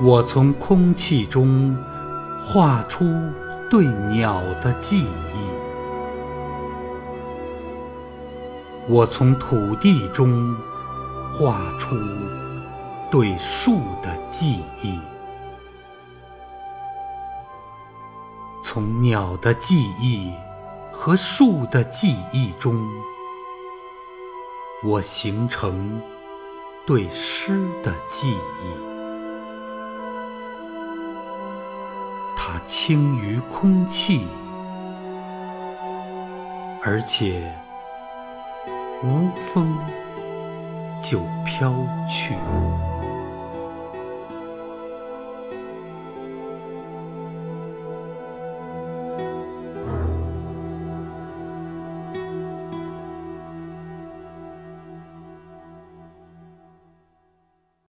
我从空气中画出对鸟的记忆，我从土地中画出对树的记忆，从鸟的记忆和树的记忆中，我形成对诗的记忆。它轻于空气，而且无风就飘去。